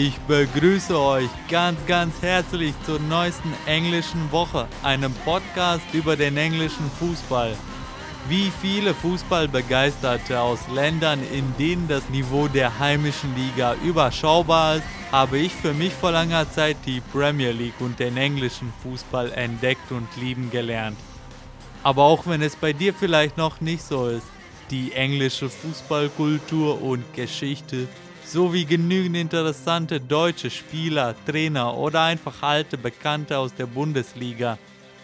Ich begrüße euch ganz, ganz herzlich zur neuesten englischen Woche, einem Podcast über den englischen Fußball. Wie viele Fußballbegeisterte aus Ländern, in denen das Niveau der heimischen Liga überschaubar ist, habe ich für mich vor langer Zeit die Premier League und den englischen Fußball entdeckt und lieben gelernt. Aber auch wenn es bei dir vielleicht noch nicht so ist, die englische Fußballkultur und Geschichte sowie genügend interessante deutsche Spieler, Trainer oder einfach alte Bekannte aus der Bundesliga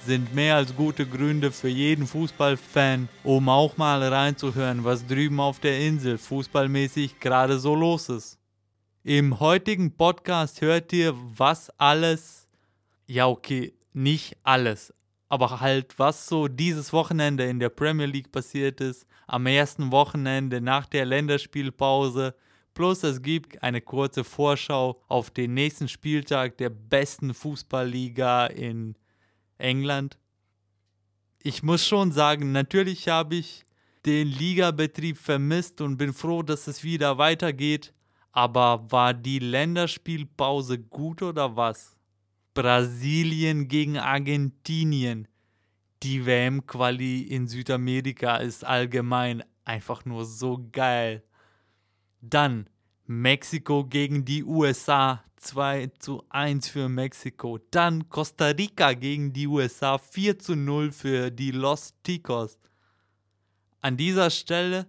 sind mehr als gute Gründe für jeden Fußballfan, um auch mal reinzuhören, was drüben auf der Insel fußballmäßig gerade so los ist. Im heutigen Podcast hört ihr, was alles, ja okay, nicht alles, aber halt was so dieses Wochenende in der Premier League passiert ist, am ersten Wochenende nach der Länderspielpause, Plus es gibt eine kurze Vorschau auf den nächsten Spieltag der besten Fußballliga in England. Ich muss schon sagen, natürlich habe ich den Ligabetrieb vermisst und bin froh, dass es wieder weitergeht. Aber war die Länderspielpause gut oder was? Brasilien gegen Argentinien. Die WM-Quali in Südamerika ist allgemein einfach nur so geil. Dann Mexiko gegen die USA 2 zu 1 für Mexiko. Dann Costa Rica gegen die USA 4 zu 0 für die Los Ticos. An dieser Stelle,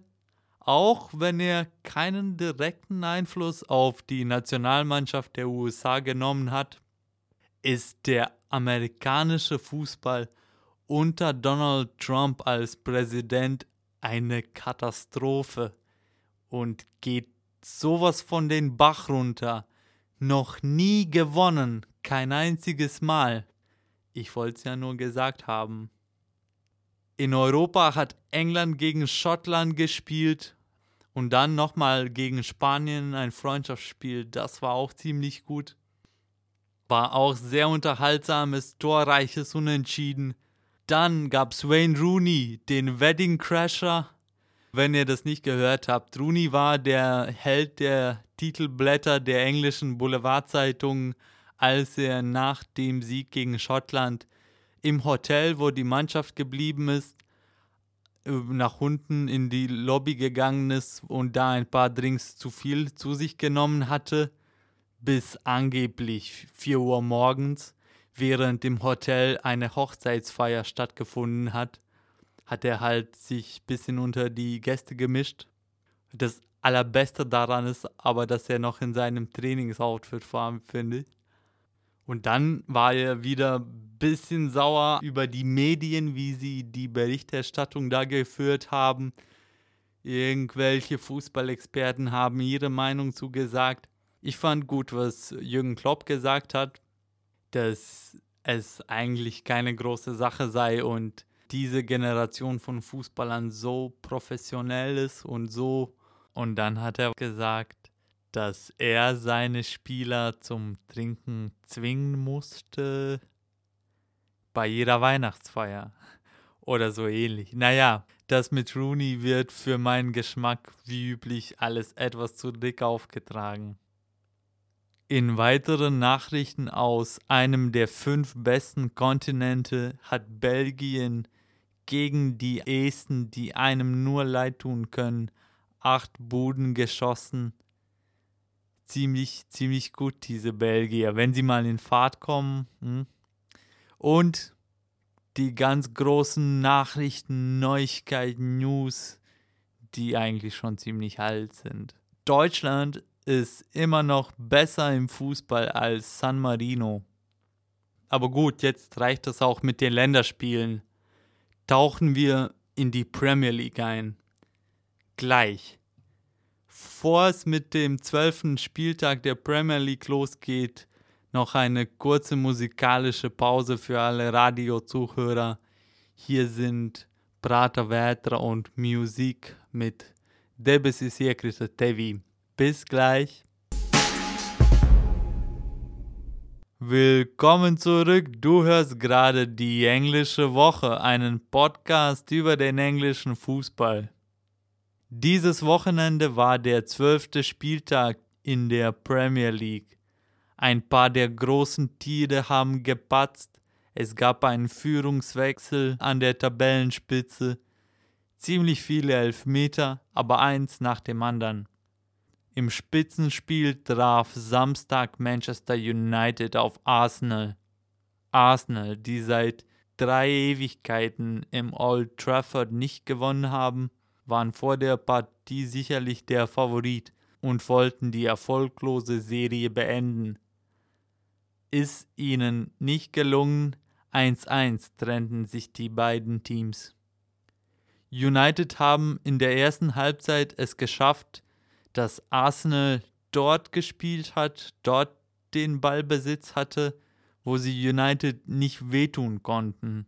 auch wenn er keinen direkten Einfluss auf die Nationalmannschaft der USA genommen hat, ist der amerikanische Fußball unter Donald Trump als Präsident eine Katastrophe und geht sowas von den Bach runter. Noch nie gewonnen, kein einziges Mal. Ich wollte es ja nur gesagt haben. In Europa hat England gegen Schottland gespielt und dann nochmal gegen Spanien ein Freundschaftsspiel. Das war auch ziemlich gut. War auch sehr unterhaltsames, torreiches Unentschieden. Dann gab's Wayne Rooney, den Wedding Crasher wenn ihr das nicht gehört habt. Rooney war der Held der Titelblätter der englischen Boulevardzeitung, als er nach dem Sieg gegen Schottland im Hotel, wo die Mannschaft geblieben ist, nach unten in die Lobby gegangen ist und da ein paar Drinks zu viel zu sich genommen hatte, bis angeblich 4 Uhr morgens, während im Hotel eine Hochzeitsfeier stattgefunden hat hat er halt sich ein bisschen unter die Gäste gemischt. Das Allerbeste daran ist aber, dass er noch in seinem Trainingsoutfit war, finde ich. Und dann war er wieder ein bisschen sauer über die Medien, wie sie die Berichterstattung da geführt haben. Irgendwelche Fußballexperten haben ihre Meinung zugesagt. Ich fand gut, was Jürgen Klopp gesagt hat, dass es eigentlich keine große Sache sei und diese Generation von Fußballern so professionell ist und so. Und dann hat er gesagt, dass er seine Spieler zum Trinken zwingen musste bei jeder Weihnachtsfeier oder so ähnlich. Naja, das mit Rooney wird für meinen Geschmack wie üblich alles etwas zu dick aufgetragen. In weiteren Nachrichten aus einem der fünf besten Kontinente hat Belgien gegen die Esten, die einem nur leid tun können, acht Buden geschossen. Ziemlich, ziemlich gut, diese Belgier, wenn sie mal in Fahrt kommen. Hm? Und die ganz großen Nachrichten, Neuigkeiten, News, die eigentlich schon ziemlich alt sind. Deutschland ist immer noch besser im Fußball als San Marino. Aber gut, jetzt reicht es auch mit den Länderspielen tauchen wir in die Premier League ein. Gleich. Vor es mit dem zwölften Spieltag der Premier League losgeht, noch eine kurze musikalische Pause für alle Radiozuhörer. Hier sind Prata Vetra und Musik mit Secret TV. Bis gleich. Willkommen zurück. Du hörst gerade die englische Woche, einen Podcast über den englischen Fußball. Dieses Wochenende war der zwölfte Spieltag in der Premier League. Ein paar der großen Tiere haben gepatzt. Es gab einen Führungswechsel an der Tabellenspitze. Ziemlich viele Elfmeter, aber eins nach dem anderen. Im Spitzenspiel traf Samstag Manchester United auf Arsenal. Arsenal, die seit drei Ewigkeiten im Old Trafford nicht gewonnen haben, waren vor der Partie sicherlich der Favorit und wollten die erfolglose Serie beenden. Ist ihnen nicht gelungen, 1-1 trennten sich die beiden Teams. United haben in der ersten Halbzeit es geschafft, dass Arsenal dort gespielt hat, dort den Ballbesitz hatte, wo sie United nicht wehtun konnten.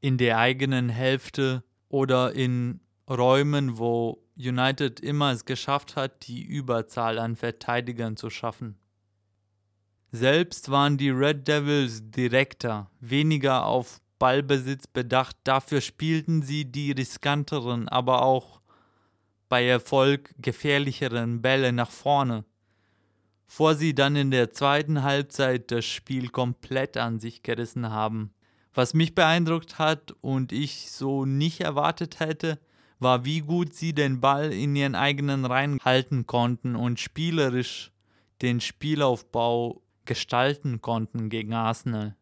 In der eigenen Hälfte oder in Räumen, wo United immer es geschafft hat, die Überzahl an Verteidigern zu schaffen. Selbst waren die Red Devils direkter, weniger auf Ballbesitz bedacht, dafür spielten sie die riskanteren, aber auch bei Erfolg gefährlicheren Bälle nach vorne, vor sie dann in der zweiten Halbzeit das Spiel komplett an sich gerissen haben. Was mich beeindruckt hat und ich so nicht erwartet hätte, war, wie gut sie den Ball in ihren eigenen Reihen halten konnten und spielerisch den Spielaufbau gestalten konnten gegen Arsenal.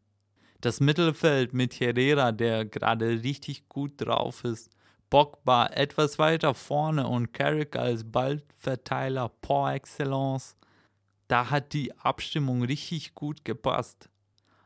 Das Mittelfeld mit Herrera, der gerade richtig gut drauf ist, Pogba etwas weiter vorne und Carrick als Ballverteiler par excellence. Da hat die Abstimmung richtig gut gepasst.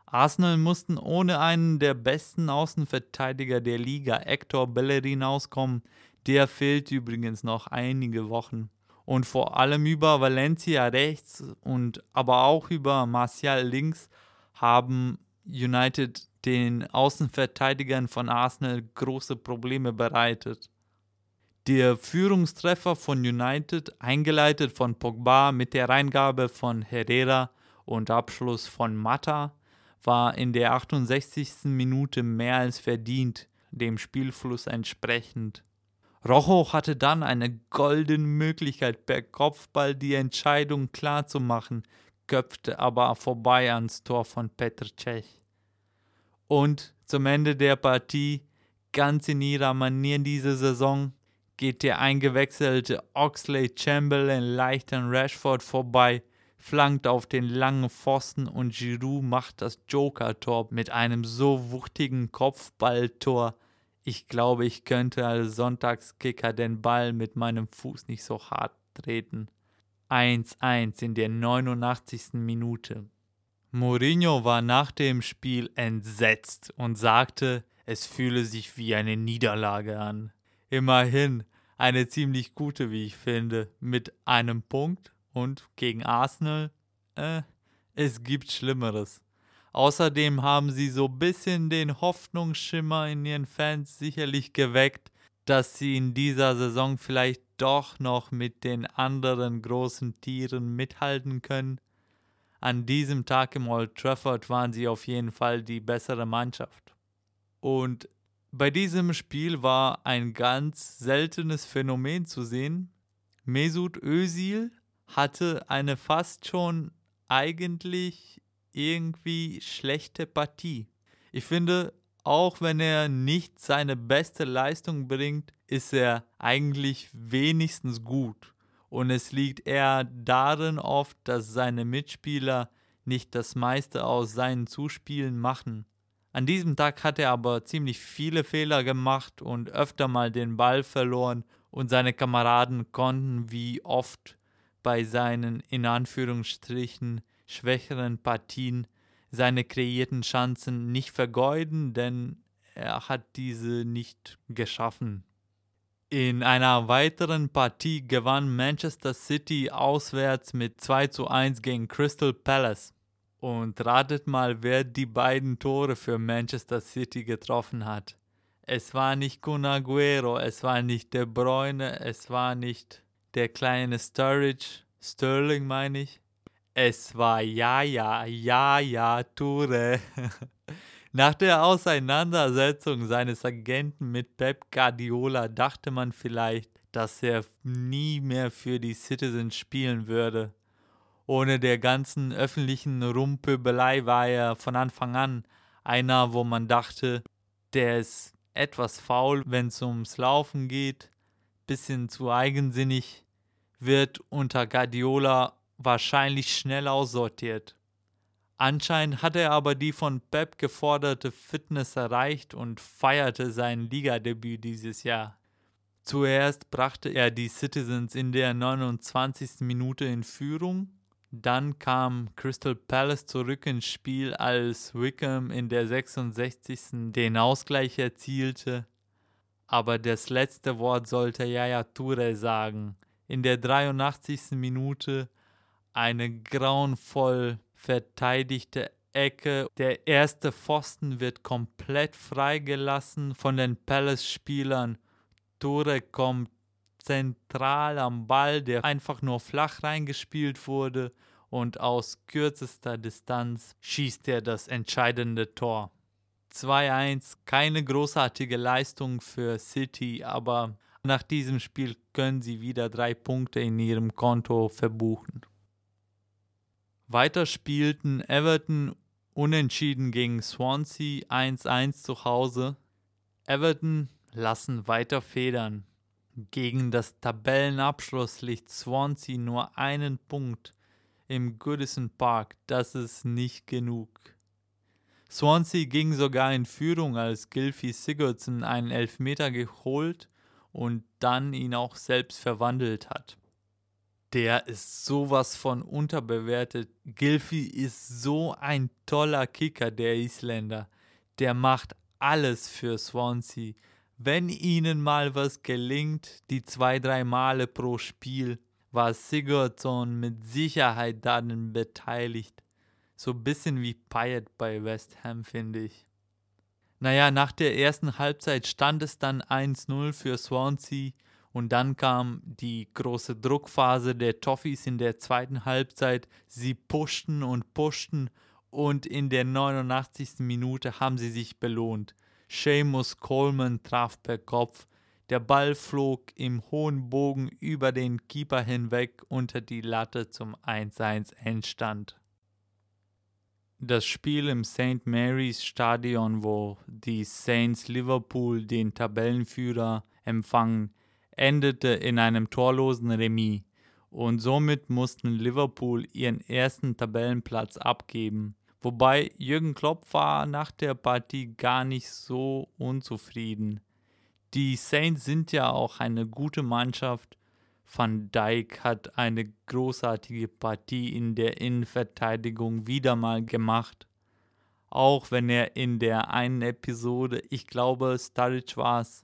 Arsenal mussten ohne einen der besten Außenverteidiger der Liga, Hector Bellerin, auskommen. Der fehlt übrigens noch einige Wochen. Und vor allem über Valencia rechts und aber auch über Martial links haben United den Außenverteidigern von Arsenal große Probleme bereitet. Der Führungstreffer von United, eingeleitet von Pogba mit der Reingabe von Herrera und Abschluss von Mata, war in der 68. Minute mehr als verdient, dem Spielfluss entsprechend. Rojo hatte dann eine goldene Möglichkeit, per Kopfball die Entscheidung klarzumachen, köpfte aber vorbei ans Tor von Petr Cech. Und zum Ende der Partie, ganz in ihrer Manier diese Saison, geht der eingewechselte Oxley Chamberlain leicht an Rashford vorbei, flankt auf den langen Pfosten und Giroud macht das Joker-Tor mit einem so wuchtigen Kopfballtor. Ich glaube, ich könnte als Sonntagskicker den Ball mit meinem Fuß nicht so hart treten. 1-1 in der 89. Minute. Mourinho war nach dem Spiel entsetzt und sagte, es fühle sich wie eine Niederlage an. Immerhin eine ziemlich gute, wie ich finde, mit einem Punkt und gegen Arsenal, äh, es gibt Schlimmeres. Außerdem haben sie so ein bisschen den Hoffnungsschimmer in ihren Fans sicherlich geweckt, dass sie in dieser Saison vielleicht doch noch mit den anderen großen Tieren mithalten können an diesem Tag im Old Trafford waren sie auf jeden Fall die bessere Mannschaft. Und bei diesem Spiel war ein ganz seltenes Phänomen zu sehen. Mesut Özil hatte eine fast schon eigentlich irgendwie schlechte Partie. Ich finde, auch wenn er nicht seine beste Leistung bringt, ist er eigentlich wenigstens gut. Und es liegt eher darin oft, dass seine Mitspieler nicht das meiste aus seinen Zuspielen machen. An diesem Tag hat er aber ziemlich viele Fehler gemacht und öfter mal den Ball verloren und seine Kameraden konnten wie oft bei seinen in Anführungsstrichen schwächeren Partien seine kreierten Chancen nicht vergeuden, denn er hat diese nicht geschaffen. In einer weiteren Partie gewann Manchester City auswärts mit 2 zu 1 gegen Crystal Palace. Und ratet mal, wer die beiden Tore für Manchester City getroffen hat. Es war nicht Kun Aguero, es war nicht De Bruyne, es war nicht der kleine Sturridge, Sterling meine ich. Es war ja, ja, ja, ja, Toure. Nach der Auseinandersetzung seines Agenten mit Pep Guardiola dachte man vielleicht, dass er nie mehr für die Citizens spielen würde. Ohne der ganzen öffentlichen Rumpöbelei war er von Anfang an einer, wo man dachte, der ist etwas faul, wenn es ums Laufen geht, bisschen zu eigensinnig, wird unter Guardiola wahrscheinlich schnell aussortiert. Anscheinend hatte er aber die von Pep geforderte Fitness erreicht und feierte sein Ligadebüt dieses Jahr. Zuerst brachte er die Citizens in der 29. Minute in Führung, dann kam Crystal Palace zurück ins Spiel, als Wickham in der 66. den Ausgleich erzielte. Aber das letzte Wort sollte Yaya Toure sagen. In der 83. Minute eine grauenvoll verteidigte Ecke. Der erste Pfosten wird komplett freigelassen von den Palace-Spielern. Tore kommt zentral am Ball, der einfach nur flach reingespielt wurde und aus kürzester Distanz schießt er das entscheidende Tor. 2-1, keine großartige Leistung für City, aber nach diesem Spiel können sie wieder drei Punkte in ihrem Konto verbuchen. Weiter spielten Everton unentschieden gegen Swansea 1-1 zu Hause. Everton lassen weiter federn. Gegen das Tabellenabschlusslicht Swansea nur einen Punkt im Goodison Park. Das ist nicht genug. Swansea ging sogar in Führung, als Gilfie Sigurdsson einen Elfmeter geholt und dann ihn auch selbst verwandelt hat der ist sowas von unterbewertet. Gilfy ist so ein toller Kicker, der Isländer. Der macht alles für Swansea. Wenn ihnen mal was gelingt, die zwei, drei Male pro Spiel, war Sigurdsson mit Sicherheit daran beteiligt. So ein bisschen wie Payet bei West Ham, finde ich. Naja, nach der ersten Halbzeit stand es dann 1-0 für Swansea und dann kam die große Druckphase der Toffees in der zweiten Halbzeit. Sie pushten und pushten und in der 89. Minute haben sie sich belohnt. Seamus Coleman traf per Kopf. Der Ball flog im hohen Bogen über den Keeper hinweg unter die Latte zum 1-1 Endstand. Das Spiel im St. Mary's Stadion, wo die Saints Liverpool den Tabellenführer empfangen, endete in einem torlosen Remis und somit mussten Liverpool ihren ersten Tabellenplatz abgeben. Wobei Jürgen Klopp war nach der Partie gar nicht so unzufrieden. Die Saints sind ja auch eine gute Mannschaft. Van Dijk hat eine großartige Partie in der Innenverteidigung wieder mal gemacht. Auch wenn er in der einen Episode, ich glaube, Sturridge war es,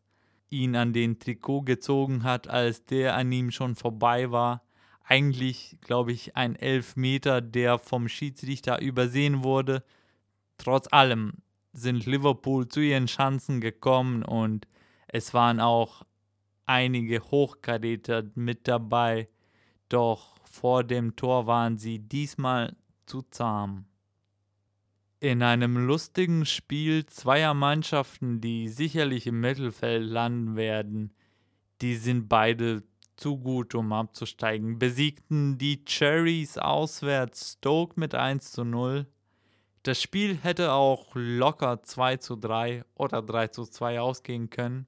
ihn an den Trikot gezogen hat, als der an ihm schon vorbei war. Eigentlich, glaube ich, ein Elfmeter, der vom Schiedsrichter übersehen wurde. Trotz allem sind Liverpool zu ihren Chancen gekommen und es waren auch einige Hochkaräter mit dabei. Doch vor dem Tor waren sie diesmal zu zahm. In einem lustigen Spiel zweier Mannschaften, die sicherlich im Mittelfeld landen werden, die sind beide zu gut, um abzusteigen, besiegten die Cherries auswärts Stoke mit 1 zu 0. Das Spiel hätte auch locker 2 zu 3 oder 3 zu 2 ausgehen können.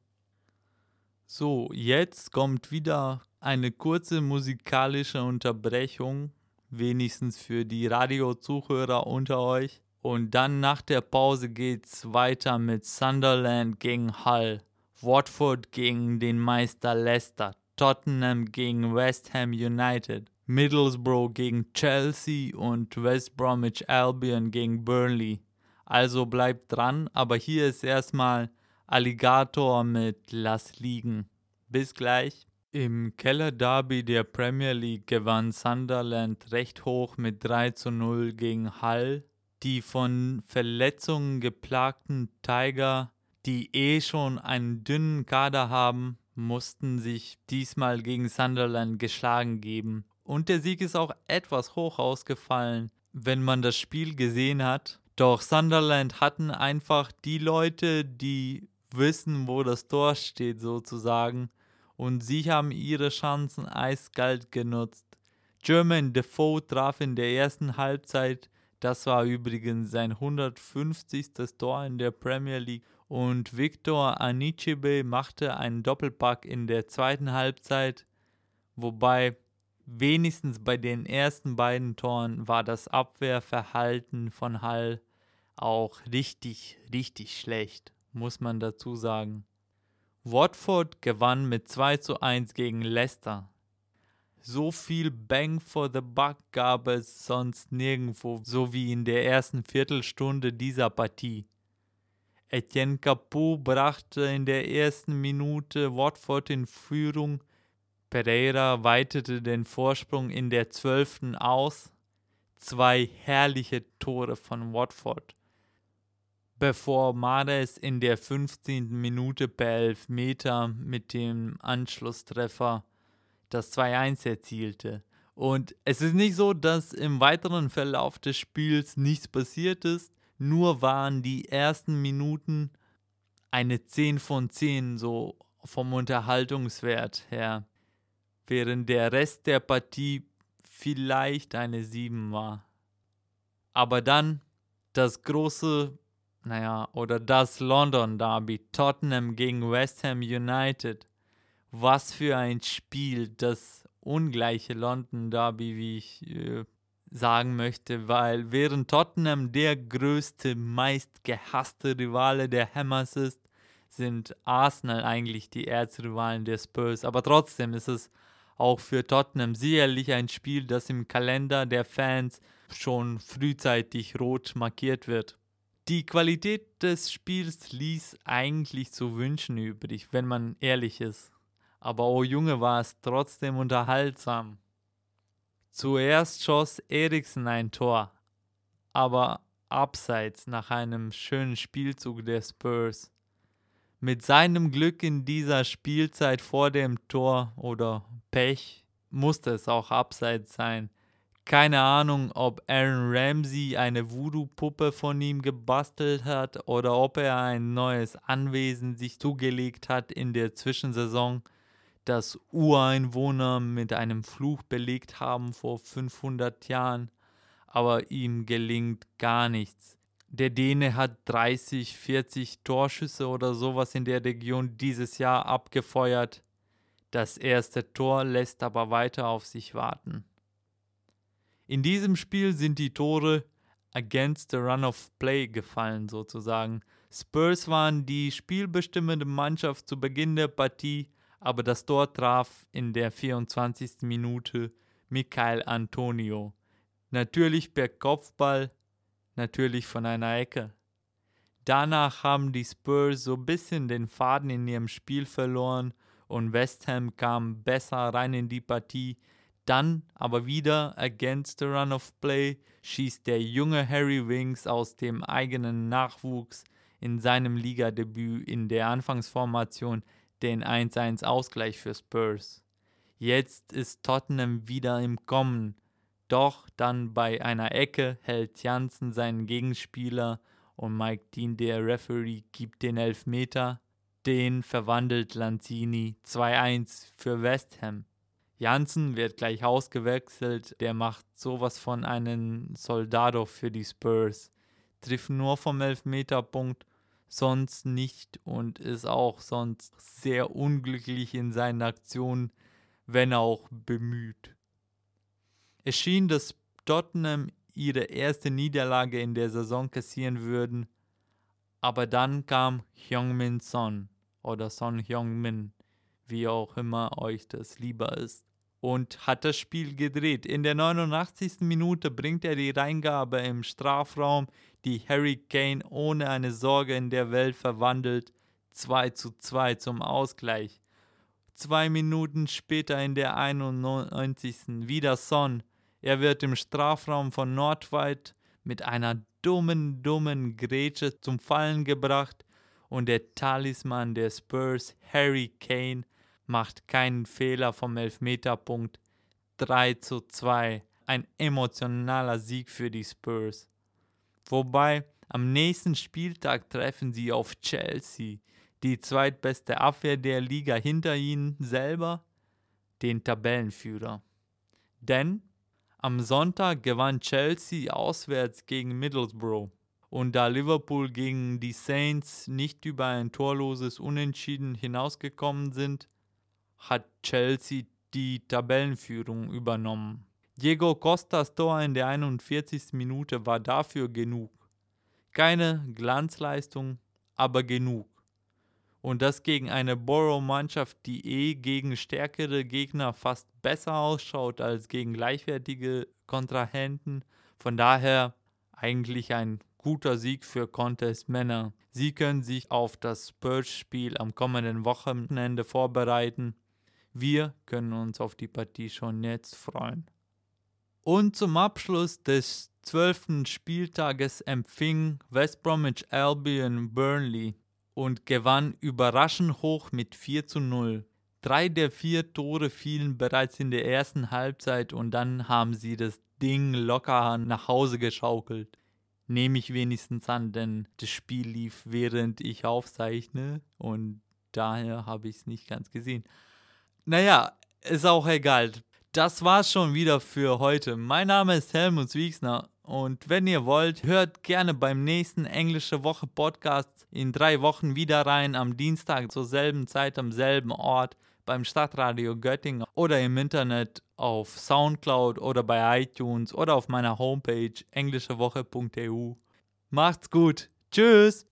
So, jetzt kommt wieder eine kurze musikalische Unterbrechung, wenigstens für die Radiozuhörer unter euch. Und dann nach der Pause geht's weiter mit Sunderland gegen Hull, Watford gegen den Meister Leicester, Tottenham gegen West Ham United, Middlesbrough gegen Chelsea und West Bromwich Albion gegen Burnley. Also bleibt dran, aber hier ist erstmal Alligator mit Lass liegen. Bis gleich. Im Keller Derby der Premier League gewann Sunderland recht hoch mit 3 zu 0 gegen Hull die von Verletzungen geplagten Tiger, die eh schon einen dünnen Kader haben, mussten sich diesmal gegen Sunderland geschlagen geben. Und der Sieg ist auch etwas hoch ausgefallen, wenn man das Spiel gesehen hat. Doch Sunderland hatten einfach die Leute, die wissen, wo das Tor steht sozusagen. Und sie haben ihre Chancen eiskalt genutzt. German Defoe traf in der ersten Halbzeit. Das war übrigens sein 150. Tor in der Premier League. Und Victor Anichebe machte einen Doppelpack in der zweiten Halbzeit. Wobei wenigstens bei den ersten beiden Toren war das Abwehrverhalten von Hall auch richtig, richtig schlecht, muss man dazu sagen. Watford gewann mit 2 zu 1 gegen Leicester. So viel Bang for the Buck gab es sonst nirgendwo, so wie in der ersten Viertelstunde dieser Partie. Etienne Capot brachte in der ersten Minute Watford in Führung. Pereira weitete den Vorsprung in der zwölften aus. Zwei herrliche Tore von Watford. Bevor Mares in der 15. Minute per Elfmeter mit dem Anschlusstreffer das 2-1 erzielte. Und es ist nicht so, dass im weiteren Verlauf des Spiels nichts passiert ist, nur waren die ersten Minuten eine 10 von 10 so vom Unterhaltungswert her, während der Rest der Partie vielleicht eine 7 war. Aber dann das große, naja, oder das London Derby, Tottenham gegen West Ham United was für ein Spiel, das ungleiche London Derby, wie ich äh, sagen möchte, weil während Tottenham der größte, meist gehasste Rivale der Hammers ist, sind Arsenal eigentlich die Erzrivalen der Spurs. Aber trotzdem ist es auch für Tottenham sicherlich ein Spiel, das im Kalender der Fans schon frühzeitig rot markiert wird. Die Qualität des Spiels ließ eigentlich zu wünschen übrig, wenn man ehrlich ist aber oh Junge war es trotzdem unterhaltsam. Zuerst schoss Eriksen ein Tor, aber abseits nach einem schönen Spielzug der Spurs. Mit seinem Glück in dieser Spielzeit vor dem Tor oder Pech musste es auch abseits sein. Keine Ahnung, ob Aaron Ramsey eine Voodoo-Puppe von ihm gebastelt hat oder ob er ein neues Anwesen sich zugelegt hat in der Zwischensaison das Ureinwohner mit einem Fluch belegt haben vor 500 Jahren, aber ihm gelingt gar nichts. Der Däne hat 30, 40 Torschüsse oder sowas in der Region dieses Jahr abgefeuert. Das erste Tor lässt aber weiter auf sich warten. In diesem Spiel sind die Tore against the run of play gefallen sozusagen. Spurs waren die spielbestimmende Mannschaft zu Beginn der Partie, aber das Tor traf in der 24. Minute Michael Antonio. Natürlich per Kopfball, natürlich von einer Ecke. Danach haben die Spurs so ein bisschen den Faden in ihrem Spiel verloren und West Ham kam besser rein in die Partie. Dann aber wieder against the run of play schießt der junge Harry Winks aus dem eigenen Nachwuchs in seinem Ligadebüt in der Anfangsformation den 1-1 Ausgleich für Spurs. Jetzt ist Tottenham wieder im Kommen. Doch dann bei einer Ecke hält Janssen seinen Gegenspieler und Mike Dean, der Referee, gibt den Elfmeter. Den verwandelt Lanzini 2-1 für West Ham. Janssen wird gleich ausgewechselt, der macht sowas von einen Soldado für die Spurs. Trifft nur vom Elfmeterpunkt sonst nicht und ist auch sonst sehr unglücklich in seinen Aktionen, wenn auch bemüht. Es schien, dass Tottenham ihre erste Niederlage in der Saison kassieren würden, aber dann kam Hyungmin Son oder Son Hyungmin, wie auch immer euch das lieber ist, und hat das Spiel gedreht. In der 89. Minute bringt er die Reingabe im Strafraum die Harry Kane ohne eine Sorge in der Welt verwandelt, 2 zu 2 zum Ausgleich. Zwei Minuten später in der 91. wieder Son. Er wird im Strafraum von Nordweit mit einer dummen, dummen Grätsche zum Fallen gebracht und der Talisman der Spurs, Harry Kane, macht keinen Fehler vom Elfmeterpunkt. 3 zu 2. Ein emotionaler Sieg für die Spurs. Wobei am nächsten Spieltag treffen sie auf Chelsea, die zweitbeste Abwehr der Liga hinter ihnen selber, den Tabellenführer. Denn Am Sonntag gewann Chelsea auswärts gegen Middlesbrough. Und da Liverpool gegen die Saints nicht über ein torloses Unentschieden hinausgekommen sind, hat Chelsea die Tabellenführung übernommen. Diego Costas Tor in der 41. Minute war dafür genug. Keine Glanzleistung, aber genug. Und das gegen eine Borough-Mannschaft, die eh gegen stärkere Gegner fast besser ausschaut als gegen gleichwertige Kontrahenten. Von daher eigentlich ein guter Sieg für Contest Männer. Sie können sich auf das Spurs-Spiel am kommenden Wochenende vorbereiten. Wir können uns auf die Partie schon jetzt freuen. Und zum Abschluss des zwölften Spieltages empfing West Bromwich Albion Burnley und gewann überraschend hoch mit 4 zu 0. Drei der vier Tore fielen bereits in der ersten Halbzeit und dann haben sie das Ding locker nach Hause geschaukelt. Nehme ich wenigstens an, denn das Spiel lief während ich aufzeichne und daher habe ich es nicht ganz gesehen. Naja, ist auch egal. Das war's schon wieder für heute. Mein Name ist Helmut Wiegsner und wenn ihr wollt, hört gerne beim nächsten Englische Woche Podcast in drei Wochen wieder rein am Dienstag zur selben Zeit am selben Ort beim Stadtradio Göttingen oder im Internet auf Soundcloud oder bei iTunes oder auf meiner Homepage englischewoche.eu. Macht's gut. Tschüss.